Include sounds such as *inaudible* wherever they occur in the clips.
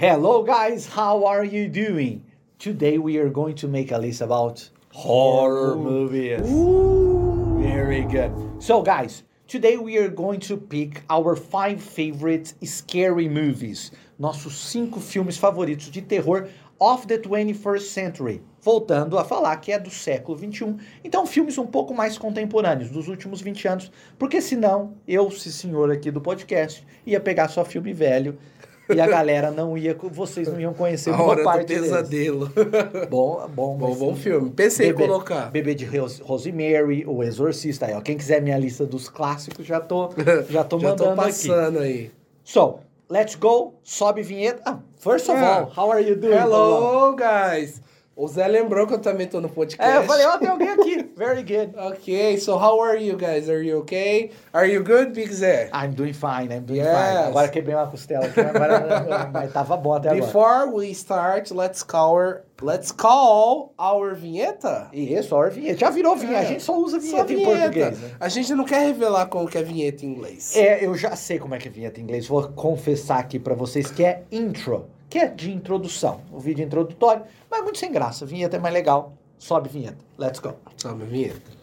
Hello, guys, how are you doing? Today we are going to make a list about horror movies. Very good. So, guys, today we are going to pick our five favorite scary movies. Nossos cinco filmes favoritos de terror of the 21st century. Voltando a falar que é do século 21. Então, filmes um pouco mais contemporâneos, dos últimos 20 anos. Porque senão, eu, esse senhor aqui do podcast, ia pegar só filme velho e a galera não ia, vocês não iam conhecer A boa hora do parte deles. pesadelo. *laughs* Bom, bom, Bom, mas- bom filme. Pensei em Bebê- colocar. Bebê de Ros- Rosemary, O Exorcista. Aí, ó. Quem quiser minha lista dos clássicos, já tô, *laughs* já tô Já mandando tô aqui. passando aí. So, let's go. Sobe vinheta. Ah, first of Ah. all, how are you doing? Paulão? Hello, guys. O Zé lembrou que eu também tô no podcast. É, eu falei, ó, tem alguém aqui. Very good. *laughs* Ok, so how are you guys? Are you okay? Are you good, Big Zé? I'm doing fine, I'm doing Yes. fine. Agora quebrei uma costela aqui, agora, mas tava bom até agora. Before we start, let's call, let's call our vinheta. Isso, a vinheta. Já virou vinheta, a gente só usa vinheta, Só em português. Né? A gente não quer revelar como que é vinheta em inglês. É, eu já sei como é que é vinheta em inglês. Vou confessar aqui pra vocês que é intro, que é de introdução. O vídeo introdutório, é muito sem graça. Vinheta é mais legal. Sobe vinheta. Let's go. Sabe a vinheta?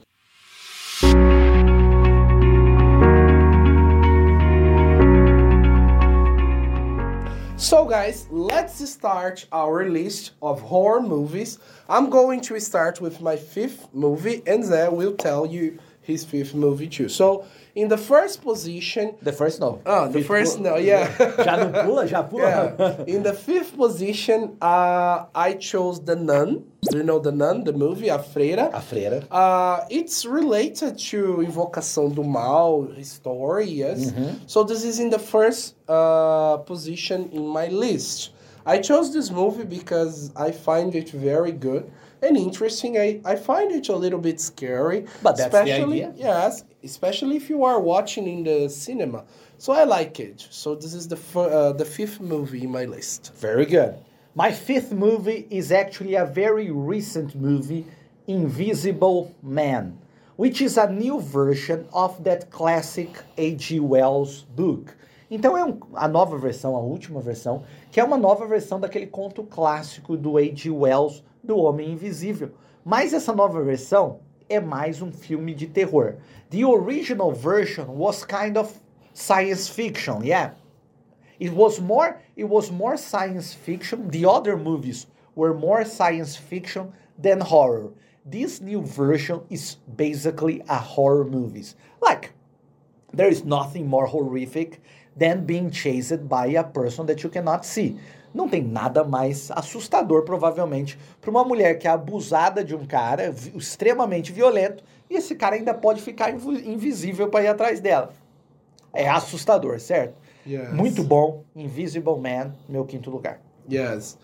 So guys, let's start our list of horror movies. I'm going to start with my fifth movie and Zé will tell you his fifth movie too. So, in the first position, The first no. Oh, the Fifth first no, yeah. *laughs* Já não pula? Já pula? *laughs* yeah. In the fifth position, uh, I chose The Nun. Do you know The Nun, the movie, A Freira? A freira. Uh, it's related to Invocação do Mal story, yes. So this is in the first uh, position in my list. I chose this movie because I find it very good and interesting. I, I find it a little bit scary. But that's the especially, idea. Yes, especially if you are watching in the cinema. So I like it. So this is the f- uh, the fifth movie in my list. Very good. My fifth movie is actually a very recent movie, Invisible Man, which is a new version of that classic H.G. Wells book. Então é um- a nova versão, a última versão, que é uma nova versão daquele conto clássico do H.G. Wells, do Homem Invisível. Mas essa nova versão é mais um filme de terror. The original version was kind of science fiction, yeah. It was more it was more science fiction. The other movies were more science fiction than horror. This new version is basically a horror movies. Like there is nothing more horrific than being chased by a person that you cannot see. Não tem nada mais assustador, provavelmente, para uma mulher que é abusada de um cara extremamente violento e esse cara ainda pode ficar invi- invisível para ir atrás dela. É assustador, certo? Yes. Muito bom. Invisible Man, meu quinto lugar. Yes.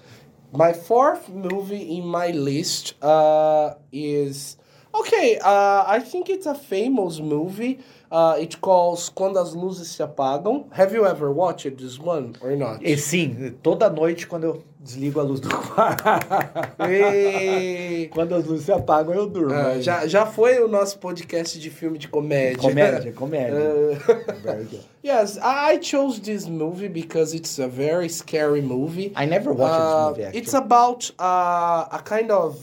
My fourth movie in my list uh, is okay. Uh, I think it's a famous movie. Uh, it calls Quando as Luzes Se Apagam. Have you ever watched this one or not? E sim, toda noite quando eu desligo a luz do quarto. *laughs* Quando as luzes se apagam, eu durmo. Ah, já, já foi o nosso podcast de filme de comédia. Comédia, *laughs* comédia. Uh, yes, I chose this movie because it's a very scary movie. I never watched Uh, this movie, actually. It's about uh, a kind of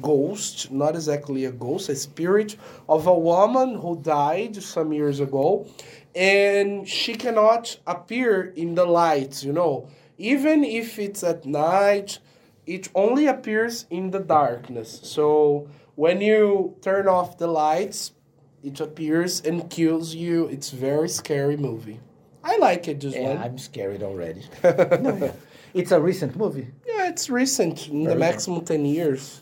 ghost, not exactly a ghost, a spirit of a woman who died some years ago, and she cannot appear in the lights, you know. Even if it's at night, it only appears in the darkness. So when you turn off the lights, it appears and kills you. It's very scary movie. I like it, just Yeah, one. I'm scared already. *laughs* no, yeah. It's a recent movie. Yeah, it's recent, in the maximum 10 years.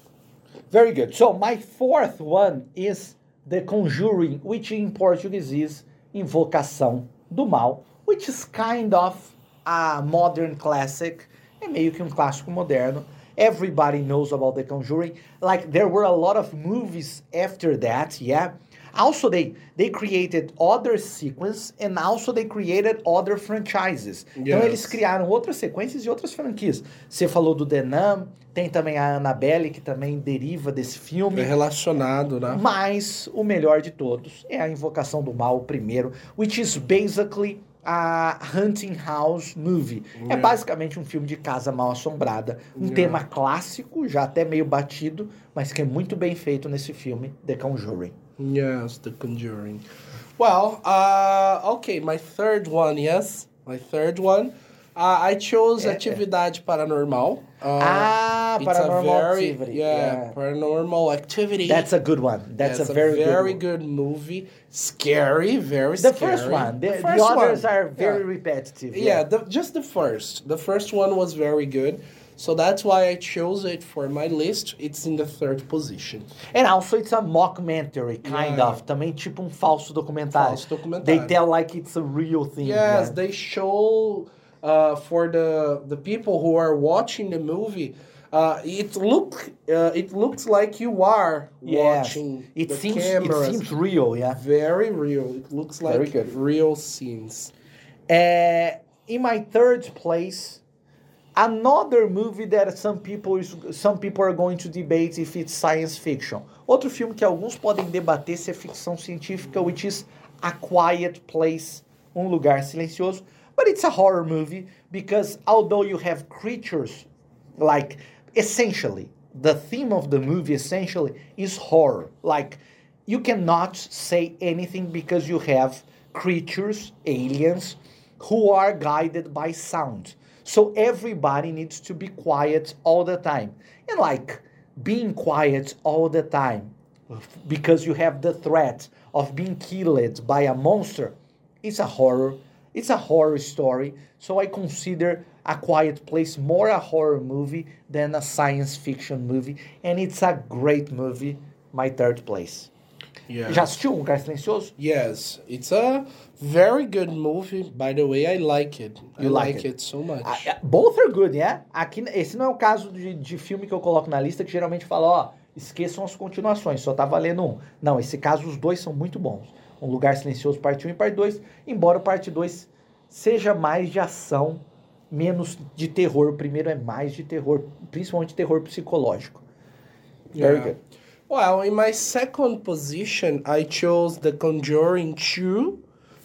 Very good. So my fourth one is The Conjuring, which in Portuguese is Invocação do Mal, which is kind of a modern classic. É meio que um clássico moderno. Everybody knows about The Conjuring. Like there were a lot of movies after that, yeah. Also, they they created other sequence and also they created other franchises. Então Yes. eles criaram outras sequências e outras franquias. Você falou do Denam, tem também a Annabelle que também deriva desse filme. É relacionado, né? Mas o melhor de todos é a Invocação do Mal, o primeiro, which is basically a Hunting House Movie. É Yeah. basicamente um filme de casa mal assombrada. Um Yeah. tema clássico, já até meio batido, mas que é muito bem feito nesse filme, The Conjuring. Yes, The Conjuring. Well, uh, okay, my third one, yes, my third one. Uh, I chose É, é. Atividade Paranormal. Uh, ah, Paranormal a very, Activity. Yeah, yeah. Paranormal Activity. That's a good one. That's Yes, a very, very good, good, movie. Scary, very. The scary. first one. The, the, first others one, are very yeah. repetitive. Yeah, the, just the first. The first one was very good. So that's why I chose it for my list. It's in the third position. And also it's a mockumentary, kind Yeah. of. Também tipo um falso documentário. Falso documentário. They tell like it's a real thing. Yes, yeah. they show uh, for the the people who are watching the movie. Uh, it look uh, it looks like you are Yes. watching It the seems cameras. it seems real, yeah. very real. It looks like Very good. real scenes. Uh, in my third place, another movie that some people is, some people are going to debate if it's science fiction. Outro filme que alguns podem debater se é ficção científica, which is A Quiet Place, Um Lugar Silencioso. But it's a horror movie because although you have creatures, like essentially the theme of the movie essentially is horror. Like you cannot say anything because you have creatures, aliens, who are guided by sound. So everybody needs to be quiet all the time. And like being quiet all the time because you have the threat of being killed by a monster, it's a horror. It's a horror story. So I consider A Quiet Place more a horror movie than a science fiction movie. And it's a great movie, my third place. Yeah. Já assistiu Um Lugar Silencioso? Yes, it's a very good movie. By the way, I like it. I You like like, it? it? so much. Ah, Both are good, yeah? Aqui, esse não é o caso de, de filme que eu coloco na lista que geralmente fala, ó, esqueçam as continuações, só tá valendo um. Não, esse caso os dois são muito bons. Um Lugar Silencioso, parte 1 e parte 2, embora o parte 2 seja mais de ação, menos de terror. O primeiro é mais de terror, principalmente terror psicológico. Very Yeah. good. Well, in my second position, I chose The Conjuring 2.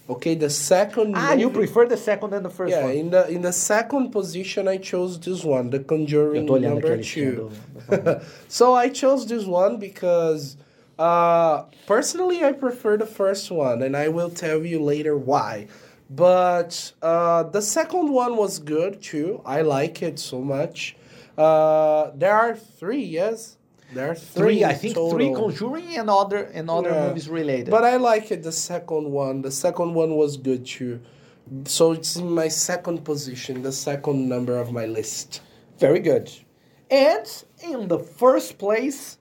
Okay, the second. Ah, you prefer the second than the first Yeah, one? in the in the second position, I chose this one, The Eu Conjuring tô olhando aqui a number two. *laughs* do... so I chose this one because, uh, personally, I prefer the first one, and I will tell you later why. But uh, the second one was good too. I like it so much. Uh, there are three, yes, there are three. Three, I think three. Conjuring and other and other Yeah. movies related. But I like it. The second one, the second one was good too. So it's in my second position, the second number of my list. Very good. And in the first place.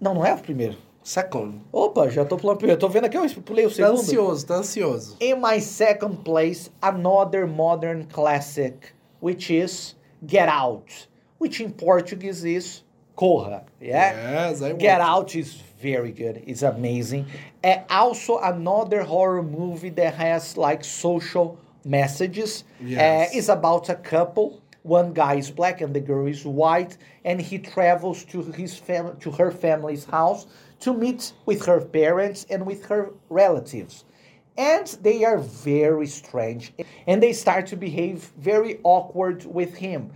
Não, não é o primeiro. Second. Opa, já tô pulando o primeiro. Tô vendo aqui, eu pulei o Tá segundo. ansioso, tá ansioso. In my second place, another modern classic, which is Get Out, which in Portuguese is Corra. Yeah? Yes, I Get Out is very good. It's amazing. And also another horror movie that has like social messages. Yes. Uh, it's about a couple. One guy is black and the girl is white, and he travels to his fam- to her family's house to meet with her parents and with her relatives. And they are very strange, and they start to behave very awkward with him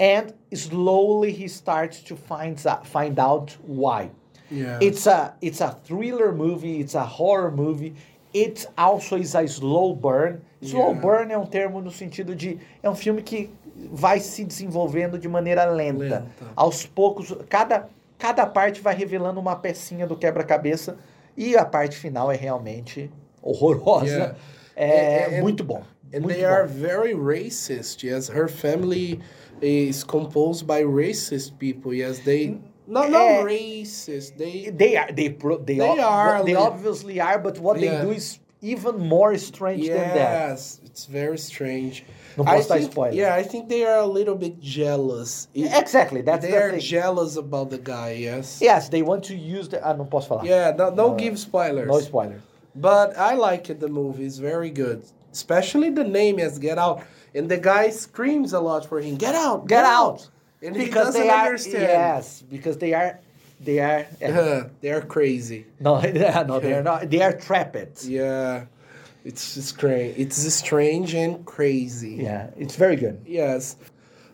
and slowly he starts to find out, find out why. Yeah. It's a it's a thriller movie, it's a horror movie. It also is a slow burn. Slow Yeah. burn é um termo no sentido de é um filme que vai se desenvolvendo de maneira lenta. Lenta. Aos poucos, cada cada parte vai revelando uma pecinha do quebra-cabeça e a parte final é realmente horrorosa. Yeah. É And- and- muito bom. And muito they bom. are very racist. Yes, her family is composed by racist people. Yes, they no not racist. They They are. They pro, they, They ob- are, They obviously are, but what Yeah. they do is even more strange than that. yes, it's very strange. Não I think, spoiler. yeah, I think they are a little bit jealous. It- Exactly. That's they the are thing. jealous about the guy. Yes. yes, they want to use the. Ah, não posso falar. Yeah. No, don't Uh, give spoilers. No spoiler. But I like it. The movie is very good, especially the name as Get Out. And the guy screams a lot for him. Get out! Get out! And Because they are. understand. Yes, because they are. They are. eh, *laughs* they are crazy. no, *laughs* yeah, no, they are not. They are trapped. Yeah. It's strange. It's strange and crazy. Yeah, it's very good. Yes.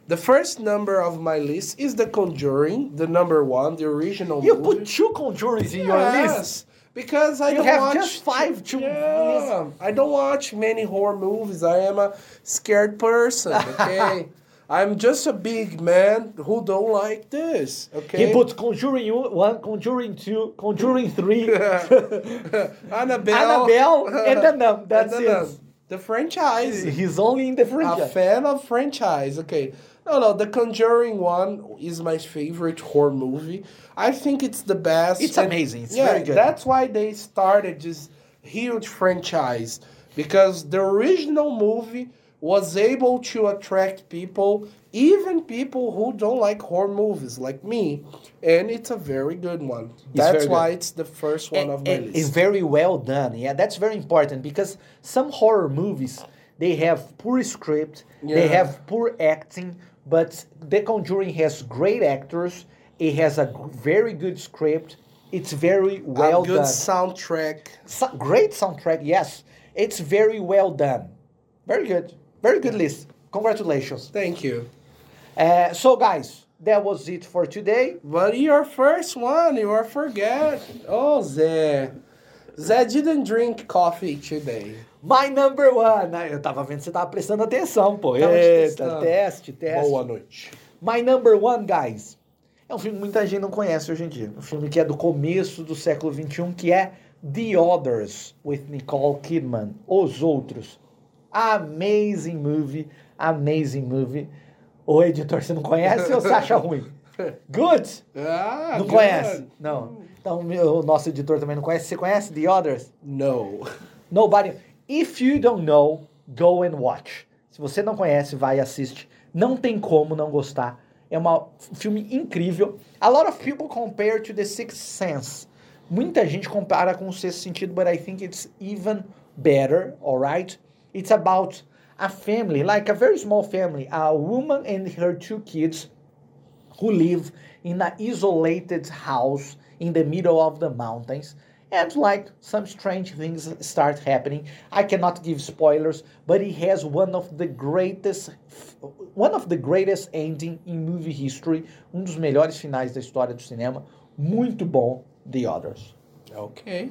The first number of my list is The Conjuring, the number one, the original You movie. put two Conjurings in your list. Because I You don't have watch just five to Yeah, I don't watch many horror movies. I am a scared person. Okay, *laughs* I'm just a big man who don't like this. Okay, He put Conjuring 1, Conjuring 2, Conjuring 3, *laughs* Annabelle, Annabelle, *laughs* and the Nun. That's and the it. Nun. The franchise. He's only in the franchise. a fan of franchise. Okay. No, no, The Conjuring one is my favorite horror movie. I think it's the best. It's And- amazing. It's yeah, very good. That's why they started this huge franchise because the original movie was able to attract people, even people who don't like horror movies like me, and it's a very good one. that's why good. it's the first one And- of my and It's very well done. Yeah, that's very important because some horror movies they have poor script, they have poor acting, but The Conjuring has great actors. It has a very good script. It's very well a good done. soundtrack. So- great soundtrack. Yes, it's very well done. Very good. Very good list. Congratulations. Thank you. Uh, so, guys, that was it for today. But your first one, you are forget. Oh, Zé. Zé didn't drink coffee today. My number one. Ah, Eu tava vendo que você tava prestando atenção, pô. Tava Eita, teste, teste. Boa noite. My number one, guys. É um filme que muita gente não conhece hoje em dia. Um filme que é do começo do século XXI, que é The Others, with Nicole Kidman. Os Outros. Amazing movie. Amazing movie. Ô, editor, você não conhece ou você acha ruim? *laughs* Good? Ah, não good. conhece? Não. Então, o nosso editor também não conhece. Você conhece The Others? No. Nobody. If you don't know, go and watch. Se você não conhece, vai e assiste. Não tem como não gostar. É uma- um filme incrível. A lot of people compare to The Sixth Sense. Muita gente compara com o Sexto Sentido, but I think it's even better, alright? It's about a family, like a very small family, a woman and her two kids who live in an isolated house in the middle of the mountains and like some strange things start happening i cannot give spoilers but it has one of the greatest one of the greatest ending in movie history um dos melhores finais da história do cinema muito bom the others Okay.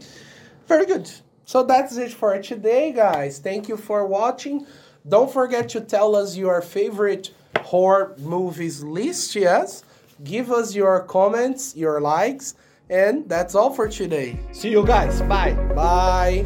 very good So that's it for today, guys. Thank you for watching. Don't forget to tell us your favorite horror movies list, yes? Give us your comments, your likes, and that's all for today. see you guys bye Bye.